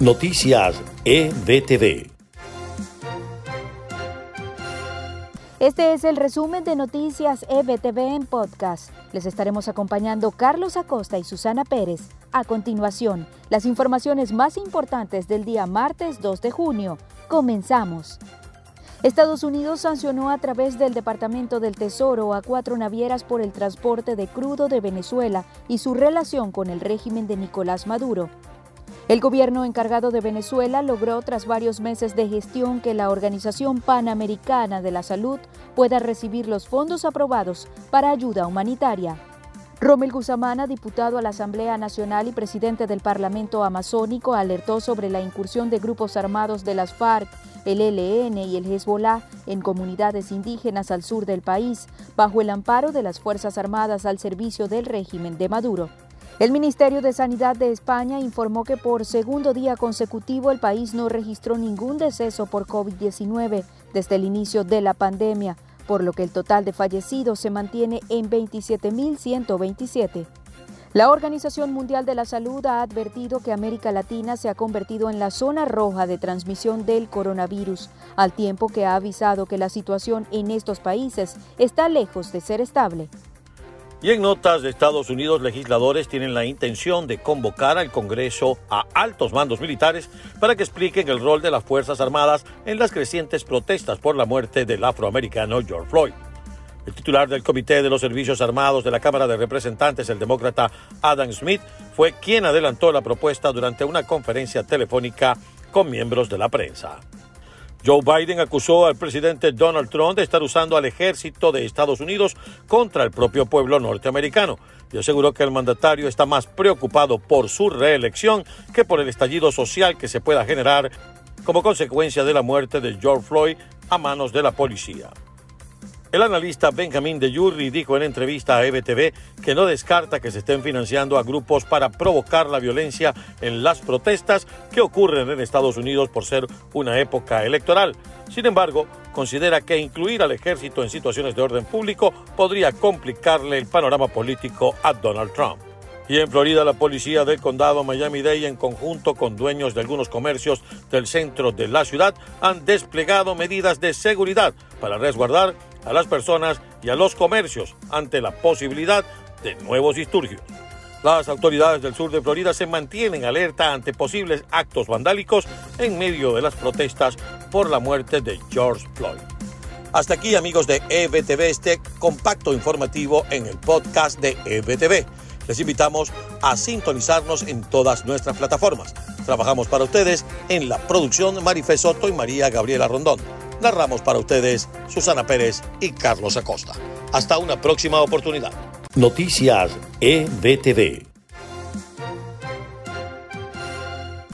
Noticias EBTV. Este es el resumen de Noticias EBTV en podcast. Les estaremos acompañando Carlos Acosta y Susana Pérez. A continuación, las informaciones más importantes del día martes 2 de junio. Comenzamos. Estados Unidos sancionó a través del Departamento del Tesoro a cuatro navieras por el transporte de crudo de Venezuela y su relación con el régimen de Nicolás Maduro. El gobierno encargado de Venezuela logró, tras varios meses de gestión, que la Organización Panamericana de la Salud pueda recibir los fondos aprobados para ayuda humanitaria. Rommel Guzamana, diputado a la Asamblea Nacional y presidente del Parlamento Amazónico, alertó sobre la incursión de grupos armados de las FARC, el ELN y el Hezbollah en comunidades indígenas al sur del país, bajo el amparo de las Fuerzas Armadas al servicio del régimen de Maduro. El Ministerio de Sanidad de España informó que por segundo día consecutivo el país no registró ningún deceso por COVID-19 desde el inicio de la pandemia, por lo que el total de fallecidos se mantiene en 27.127. La Organización Mundial de la Salud ha advertido que América Latina se ha convertido en la zona roja de transmisión del coronavirus, al tiempo que ha avisado que la situación en estos países está lejos de ser estable. Y en notas de Estados Unidos, legisladores tienen la intención de convocar al Congreso a altos mandos militares para que expliquen el rol de las Fuerzas Armadas en las crecientes protestas por la muerte del afroamericano George Floyd. El titular del Comité de los Servicios Armados de la Cámara de Representantes, el demócrata Adam Smith, fue quien adelantó la propuesta durante una conferencia telefónica con miembros de la prensa. Joe Biden acusó al presidente Donald Trump de estar usando al ejército de Estados Unidos contra el propio pueblo norteamericano y aseguró que el mandatario está más preocupado por su reelección que por el estallido social que se pueda generar como consecuencia de la muerte de George Floyd a manos de la policía. El analista Benjamin de Yurri dijo en entrevista a EBTV que no descarta que se estén financiando a grupos para provocar la violencia en las protestas que ocurren en Estados Unidos por ser una época electoral. Sin embargo, considera que incluir al ejército en situaciones de orden público podría complicarle el panorama político a Donald Trump. Y en Florida, la policía del condado Miami-Dade, en conjunto con dueños de algunos comercios del centro de la ciudad, han desplegado medidas de seguridad para resguardar a las personas y a los comercios ante la posibilidad de nuevos disturbios. Las autoridades del sur de Florida se mantienen alerta ante posibles actos vandálicos en medio de las protestas por la muerte de George Floyd. Hasta aquí amigos de EBTV, este compacto informativo en el podcast de EBTV. Les invitamos a sintonizarnos en todas nuestras plataformas. Trabajamos para ustedes en la producción Marife Soto y María Gabriela Rondón. Narramos para ustedes Susana Pérez y Carlos Acosta. Hasta una próxima oportunidad. Noticias EBTV.